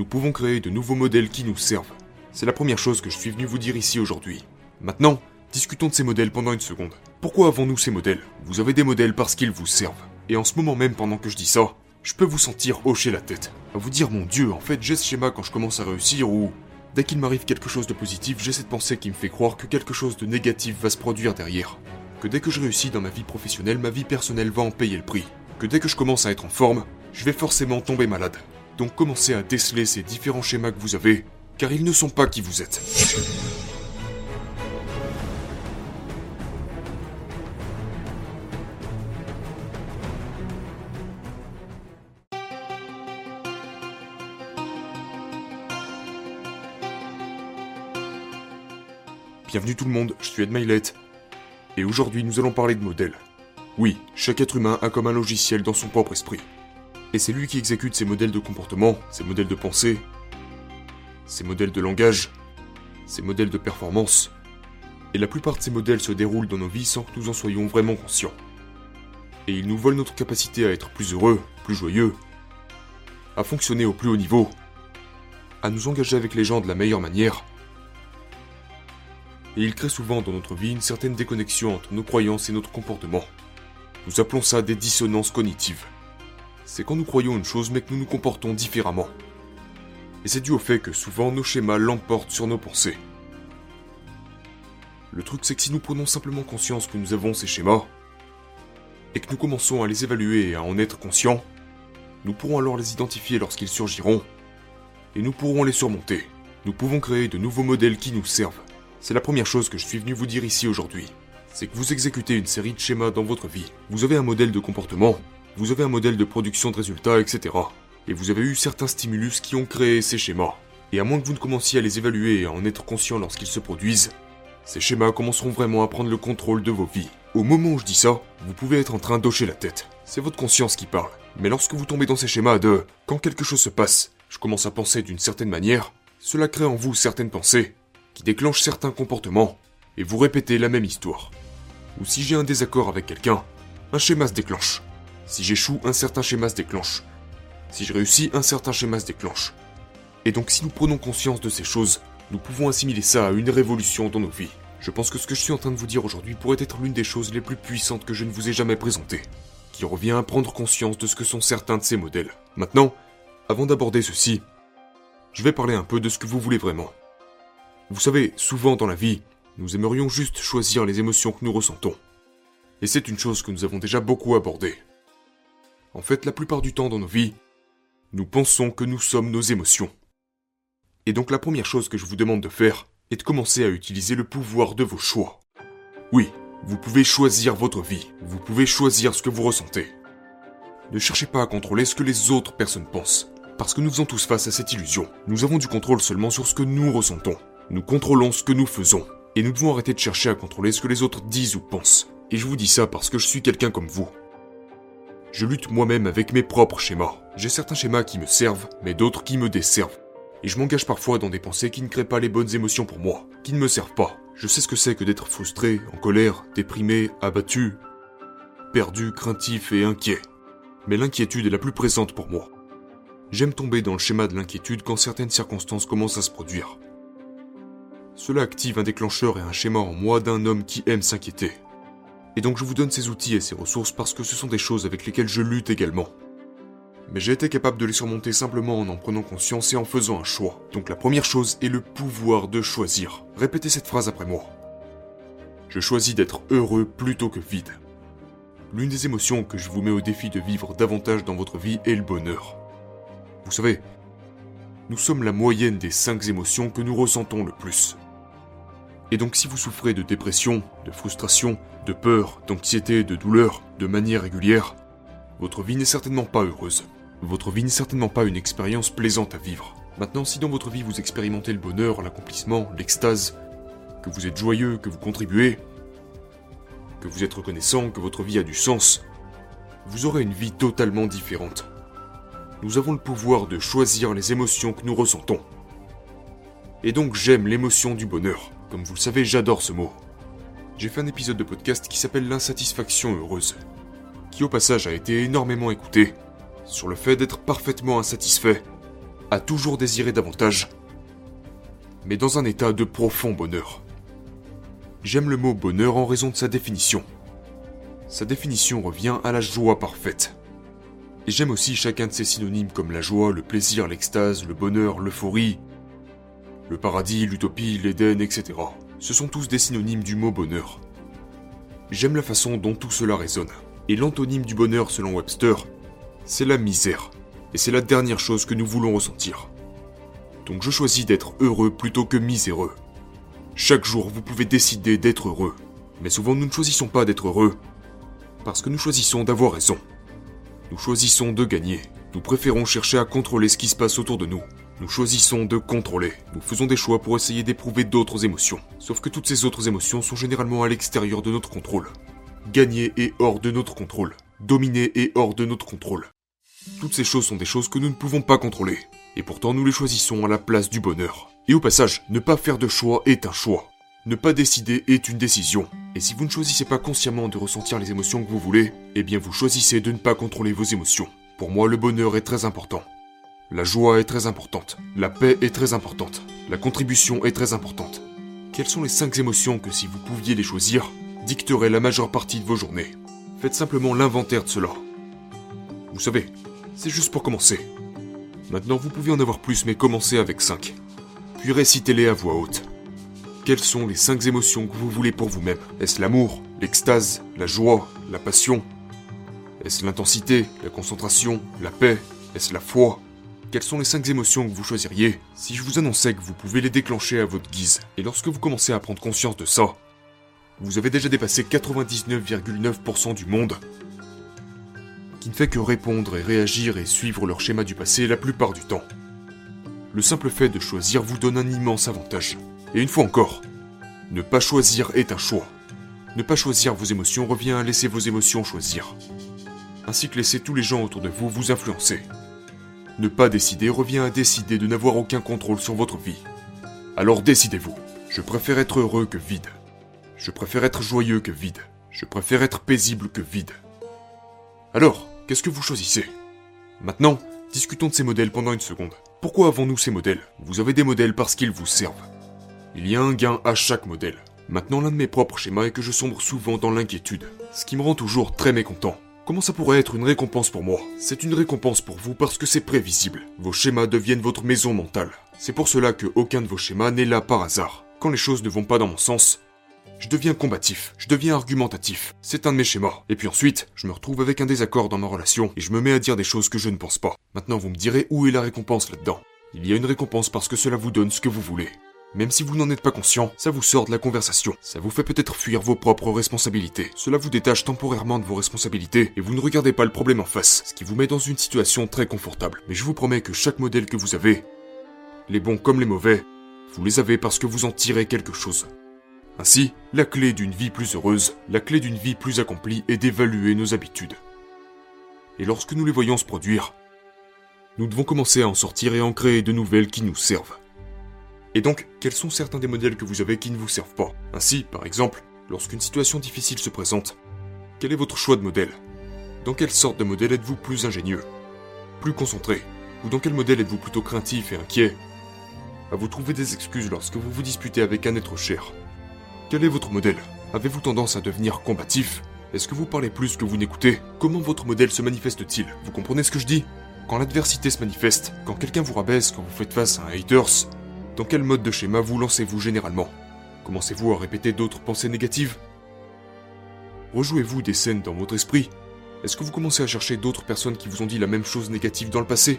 nous pouvons créer de nouveaux modèles qui nous servent. C'est la première chose que je suis venu vous dire ici aujourd'hui. Maintenant, discutons de ces modèles pendant une seconde. Pourquoi avons-nous ces modèles? Vous avez des modèles parce qu'ils vous servent. Et en ce moment même, pendant que je dis ça, je peux vous sentir hocher la tête. À vous dire, mon dieu, en fait, j'ai ce schéma quand je commence à réussir ou dès qu'il m'arrive quelque chose de positif, j'ai cette pensée qui me fait croire que quelque chose de négatif va se produire derrière. Que dès que je réussis dans ma vie professionnelle, ma vie personnelle va en payer le prix. Que dès que je commence à être en forme, je vais forcément tomber malade. Donc commencez à déceler ces différents schémas que vous avez, car ils ne sont pas qui vous êtes. Bienvenue tout le monde, je suis Ed et aujourd'hui nous allons parler de modèles. Oui, chaque être humain a comme un logiciel dans son propre esprit. Et c'est lui qui exécute ses modèles de comportement, ses modèles de pensée, ses modèles de langage, ses modèles de performance. Et la plupart de ces modèles se déroulent dans nos vies sans que nous en soyons vraiment conscients. Et ils nous volent notre capacité à être plus heureux, plus joyeux, à fonctionner au plus haut niveau, à nous engager avec les gens de la meilleure manière, et il crée souvent dans notre vie une certaine déconnexion entre nos croyances et notre comportement. Nous appelons ça des dissonances cognitives. C'est quand nous croyons une chose mais que nous nous comportons différemment. Et c'est dû au fait que souvent nos schémas l'emportent sur nos pensées. Le truc c'est que si nous prenons simplement conscience que nous avons ces schémas, et que nous commençons à les évaluer et à en être conscients, nous pourrons alors les identifier lorsqu'ils surgiront, et nous pourrons les surmonter. Nous pouvons créer de nouveaux modèles qui nous servent. C'est la première chose que je suis venu vous dire ici aujourd'hui. C'est que vous exécutez une série de schémas dans votre vie. Vous avez un modèle de comportement, vous avez un modèle de production de résultats, etc. Et vous avez eu certains stimulus qui ont créé ces schémas. Et à moins que vous ne commenciez à les évaluer et à en être conscient lorsqu'ils se produisent, ces schémas commenceront vraiment à prendre le contrôle de vos vies. Au moment où je dis ça, vous pouvez être en train d'hocher la tête. C'est votre conscience qui parle. Mais lorsque vous tombez dans ces schémas de quand quelque chose se passe, je commence à penser d'une certaine manière, cela crée en vous certaines pensées qui déclenche certains comportements, et vous répétez la même histoire. Ou si j'ai un désaccord avec quelqu'un, un schéma se déclenche. Si j'échoue, un certain schéma se déclenche. Si je réussis, un certain schéma se déclenche. Et donc si nous prenons conscience de ces choses, nous pouvons assimiler ça à une révolution dans nos vies. Je pense que ce que je suis en train de vous dire aujourd'hui pourrait être l'une des choses les plus puissantes que je ne vous ai jamais présentées, qui revient à prendre conscience de ce que sont certains de ces modèles. Maintenant, avant d'aborder ceci, je vais parler un peu de ce que vous voulez vraiment. Vous savez, souvent dans la vie, nous aimerions juste choisir les émotions que nous ressentons. Et c'est une chose que nous avons déjà beaucoup abordée. En fait, la plupart du temps dans nos vies, nous pensons que nous sommes nos émotions. Et donc la première chose que je vous demande de faire est de commencer à utiliser le pouvoir de vos choix. Oui, vous pouvez choisir votre vie, vous pouvez choisir ce que vous ressentez. Ne cherchez pas à contrôler ce que les autres personnes pensent, parce que nous faisons tous face à cette illusion. Nous avons du contrôle seulement sur ce que nous ressentons. Nous contrôlons ce que nous faisons. Et nous devons arrêter de chercher à contrôler ce que les autres disent ou pensent. Et je vous dis ça parce que je suis quelqu'un comme vous. Je lutte moi-même avec mes propres schémas. J'ai certains schémas qui me servent, mais d'autres qui me desservent. Et je m'engage parfois dans des pensées qui ne créent pas les bonnes émotions pour moi, qui ne me servent pas. Je sais ce que c'est que d'être frustré, en colère, déprimé, abattu, perdu, craintif et inquiet. Mais l'inquiétude est la plus présente pour moi. J'aime tomber dans le schéma de l'inquiétude quand certaines circonstances commencent à se produire. Cela active un déclencheur et un schéma en moi d'un homme qui aime s'inquiéter. Et donc je vous donne ces outils et ces ressources parce que ce sont des choses avec lesquelles je lutte également. Mais j'ai été capable de les surmonter simplement en en prenant conscience et en faisant un choix. Donc la première chose est le pouvoir de choisir. Répétez cette phrase après moi. Je choisis d'être heureux plutôt que vide. L'une des émotions que je vous mets au défi de vivre davantage dans votre vie est le bonheur. Vous savez, nous sommes la moyenne des cinq émotions que nous ressentons le plus. Et donc si vous souffrez de dépression, de frustration, de peur, d'anxiété, de douleur, de manière régulière, votre vie n'est certainement pas heureuse. Votre vie n'est certainement pas une expérience plaisante à vivre. Maintenant, si dans votre vie vous expérimentez le bonheur, l'accomplissement, l'extase, que vous êtes joyeux, que vous contribuez, que vous êtes reconnaissant, que votre vie a du sens, vous aurez une vie totalement différente. Nous avons le pouvoir de choisir les émotions que nous ressentons. Et donc j'aime l'émotion du bonheur. Comme vous le savez, j'adore ce mot. J'ai fait un épisode de podcast qui s'appelle L'insatisfaction heureuse, qui au passage a été énormément écouté, sur le fait d'être parfaitement insatisfait, à toujours désirer davantage, mais dans un état de profond bonheur. J'aime le mot bonheur en raison de sa définition. Sa définition revient à la joie parfaite. Et j'aime aussi chacun de ses synonymes comme la joie, le plaisir, l'extase, le bonheur, l'euphorie, le paradis, l'utopie, l'Éden, etc. Ce sont tous des synonymes du mot bonheur. J'aime la façon dont tout cela résonne. Et l'antonyme du bonheur selon Webster, c'est la misère. Et c'est la dernière chose que nous voulons ressentir. Donc je choisis d'être heureux plutôt que miséreux. Chaque jour, vous pouvez décider d'être heureux. Mais souvent, nous ne choisissons pas d'être heureux. Parce que nous choisissons d'avoir raison. Nous choisissons de gagner. Nous préférons chercher à contrôler ce qui se passe autour de nous. Nous choisissons de contrôler. Nous faisons des choix pour essayer d'éprouver d'autres émotions. Sauf que toutes ces autres émotions sont généralement à l'extérieur de notre contrôle. Gagner est hors de notre contrôle. Dominer est hors de notre contrôle. Toutes ces choses sont des choses que nous ne pouvons pas contrôler. Et pourtant nous les choisissons à la place du bonheur. Et au passage, ne pas faire de choix est un choix. Ne pas décider est une décision. Et si vous ne choisissez pas consciemment de ressentir les émotions que vous voulez, eh bien vous choisissez de ne pas contrôler vos émotions. Pour moi, le bonheur est très important. La joie est très importante. La paix est très importante. La contribution est très importante. Quelles sont les 5 émotions que si vous pouviez les choisir, dicteraient la majeure partie de vos journées? Faites simplement l'inventaire de cela. Vous savez, c'est juste pour commencer. Maintenant, vous pouvez en avoir plus, mais commencez avec 5. Puis récitez-les à voix haute. Quelles sont les 5 émotions que vous voulez pour vous-même? Est-ce l'amour, l'extase, la joie, la passion? Est-ce l'intensité, la concentration, la paix? Est-ce la foi? Quelles sont les 5 émotions que vous choisiriez si je vous annonçais que vous pouvez les déclencher à votre guise Et lorsque vous commencez à prendre conscience de ça, vous avez déjà dépassé 99,9% du monde qui ne fait que répondre et réagir et suivre leur schéma du passé la plupart du temps. Le simple fait de choisir vous donne un immense avantage. Et une fois encore, ne pas choisir est un choix. Ne pas choisir vos émotions revient à laisser vos émotions choisir. Ainsi que laisser tous les gens autour de vous vous influencer. Ne pas décider revient à décider de n'avoir aucun contrôle sur votre vie. Alors décidez-vous. Je préfère être heureux que vide. Je préfère être joyeux que vide. Je préfère être paisible que vide. Alors, qu'est-ce que vous choisissez? Maintenant, discutons de ces modèles pendant une seconde. Pourquoi avons-nous ces modèles? Vous avez des modèles parce qu'ils vous servent. Il y a un gain à chaque modèle. Maintenant, l'un de mes propres schémas est que je sombre souvent dans l'inquiétude, ce qui me rend toujours très mécontent. Comment ça pourrait être une récompense pour moi? C'est une récompense pour vous parce que c'est prévisible. Vos schémas deviennent votre maison mentale. C'est pour cela que aucun de vos schémas n'est là par hasard. Quand les choses ne vont pas dans mon sens, je deviens combatif, je deviens argumentatif. C'est un de mes schémas. Et puis ensuite, je me retrouve avec un désaccord dans ma relation et je me mets à dire des choses que je ne pense pas. Maintenant, vous me direz où est la récompense là-dedans? Il y a une récompense parce que cela vous donne ce que vous voulez. Même si vous n'en êtes pas conscient, ça vous sort de la conversation. Ça vous fait peut-être fuir vos propres responsabilités. Cela vous détache temporairement de vos responsabilités et vous ne regardez pas le problème en face, ce qui vous met dans une situation très confortable. Mais je vous promets que chaque modèle que vous avez, les bons comme les mauvais, vous les avez parce que vous en tirez quelque chose. Ainsi, la clé d'une vie plus heureuse, la clé d'une vie plus accomplie est d'évaluer nos habitudes. Et lorsque nous les voyons se produire, nous devons commencer à en sortir et en créer de nouvelles qui nous servent. Et donc, quels sont certains des modèles que vous avez qui ne vous servent pas Ainsi, par exemple, lorsqu'une situation difficile se présente, quel est votre choix de modèle Dans quelle sorte de modèle êtes-vous plus ingénieux Plus concentré Ou dans quel modèle êtes-vous plutôt craintif et inquiet À vous trouver des excuses lorsque vous vous disputez avec un être cher. Quel est votre modèle Avez-vous tendance à devenir combatif Est-ce que vous parlez plus que vous n'écoutez Comment votre modèle se manifeste-t-il Vous comprenez ce que je dis Quand l'adversité se manifeste, quand quelqu'un vous rabaisse, quand vous faites face à un haters, dans quel mode de schéma vous lancez-vous généralement? Commencez-vous à répéter d'autres pensées négatives? Rejouez-vous des scènes dans votre esprit? Est-ce que vous commencez à chercher d'autres personnes qui vous ont dit la même chose négative dans le passé?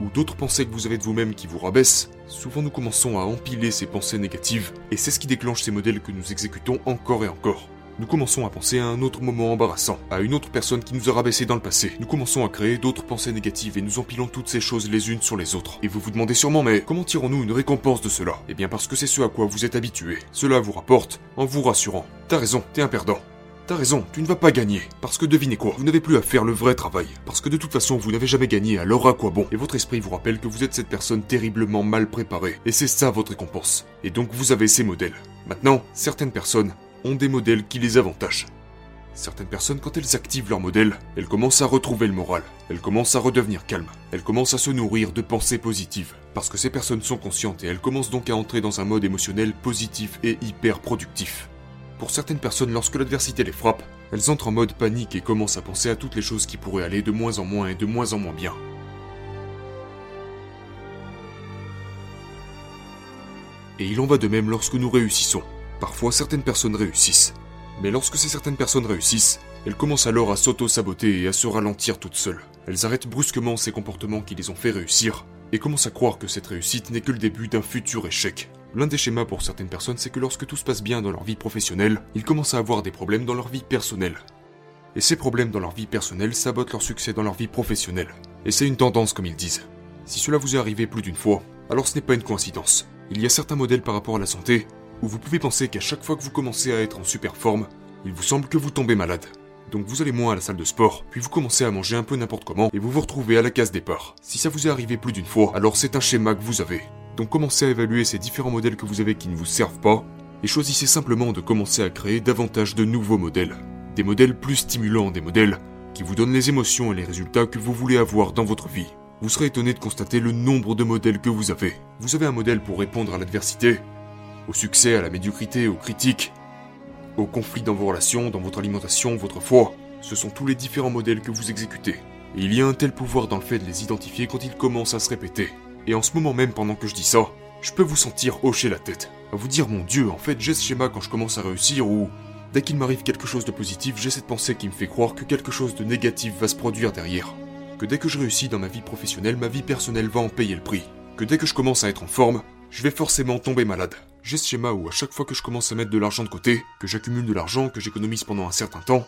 Ou d'autres pensées que vous avez de vous-même qui vous rabaissent? Souvent nous commençons à empiler ces pensées négatives, et c'est ce qui déclenche ces modèles que nous exécutons encore et encore nous commençons à penser à un autre moment embarrassant, à une autre personne qui nous a rabaissé dans le passé. Nous commençons à créer d'autres pensées négatives et nous empilons toutes ces choses les unes sur les autres. Et vous vous demandez sûrement, mais comment tirons-nous une récompense de cela? Eh bien parce que c'est ce à quoi vous êtes habitué. Cela vous rapporte en vous rassurant. T'as raison, t'es un perdant. T'as raison, tu ne vas pas gagner. Parce que devinez quoi, vous n'avez plus à faire le vrai travail. Parce que de toute façon, vous n'avez jamais gagné, alors à quoi bon? Et votre esprit vous rappelle que vous êtes cette personne terriblement mal préparée. Et c'est ça votre récompense. Et donc vous avez ces modèles. Maintenant, certaines personnes ont des modèles qui les avantagent. Certaines personnes, quand elles activent leur modèle, elles commencent à retrouver le moral, elles commencent à redevenir calmes, elles commencent à se nourrir de pensées positives, parce que ces personnes sont conscientes et elles commencent donc à entrer dans un mode émotionnel positif et hyper productif. Pour certaines personnes, lorsque l'adversité les frappe, elles entrent en mode panique et commencent à penser à toutes les choses qui pourraient aller de moins en moins et de moins en moins bien. Et il en va de même lorsque nous réussissons. Parfois certaines personnes réussissent, mais lorsque ces certaines personnes réussissent, elles commencent alors à s'auto-saboter et à se ralentir toutes seules. Elles arrêtent brusquement ces comportements qui les ont fait réussir, et commencent à croire que cette réussite n'est que le début d'un futur échec. L'un des schémas pour certaines personnes, c'est que lorsque tout se passe bien dans leur vie professionnelle, ils commencent à avoir des problèmes dans leur vie personnelle. Et ces problèmes dans leur vie personnelle sabotent leur succès dans leur vie professionnelle. Et c'est une tendance comme ils disent. Si cela vous est arrivé plus d'une fois, alors ce n'est pas une coïncidence. Il y a certains modèles par rapport à la santé où vous pouvez penser qu'à chaque fois que vous commencez à être en super forme, il vous semble que vous tombez malade. Donc vous allez moins à la salle de sport, puis vous commencez à manger un peu n'importe comment, et vous vous retrouvez à la case départ. Si ça vous est arrivé plus d'une fois, alors c'est un schéma que vous avez. Donc commencez à évaluer ces différents modèles que vous avez qui ne vous servent pas, et choisissez simplement de commencer à créer davantage de nouveaux modèles. Des modèles plus stimulants, des modèles qui vous donnent les émotions et les résultats que vous voulez avoir dans votre vie. Vous serez étonné de constater le nombre de modèles que vous avez. Vous avez un modèle pour répondre à l'adversité, au succès, à la médiocrité, aux critiques, aux conflits dans vos relations, dans votre alimentation, votre foi. Ce sont tous les différents modèles que vous exécutez. Et il y a un tel pouvoir dans le fait de les identifier quand ils commencent à se répéter. Et en ce moment même, pendant que je dis ça, je peux vous sentir hocher la tête. À vous dire, mon Dieu, en fait, j'ai ce schéma quand je commence à réussir ou dès qu'il m'arrive quelque chose de positif, j'ai cette pensée qui me fait croire que quelque chose de négatif va se produire derrière. Que dès que je réussis dans ma vie professionnelle, ma vie personnelle va en payer le prix. Que dès que je commence à être en forme, je vais forcément tomber malade. J'ai ce schéma où à chaque fois que je commence à mettre de l'argent de côté, que j'accumule de l'argent, que j'économise pendant un certain temps,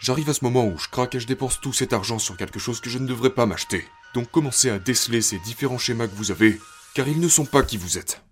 j'arrive à ce moment où je craque et je dépense tout cet argent sur quelque chose que je ne devrais pas m'acheter. Donc commencez à déceler ces différents schémas que vous avez, car ils ne sont pas qui vous êtes.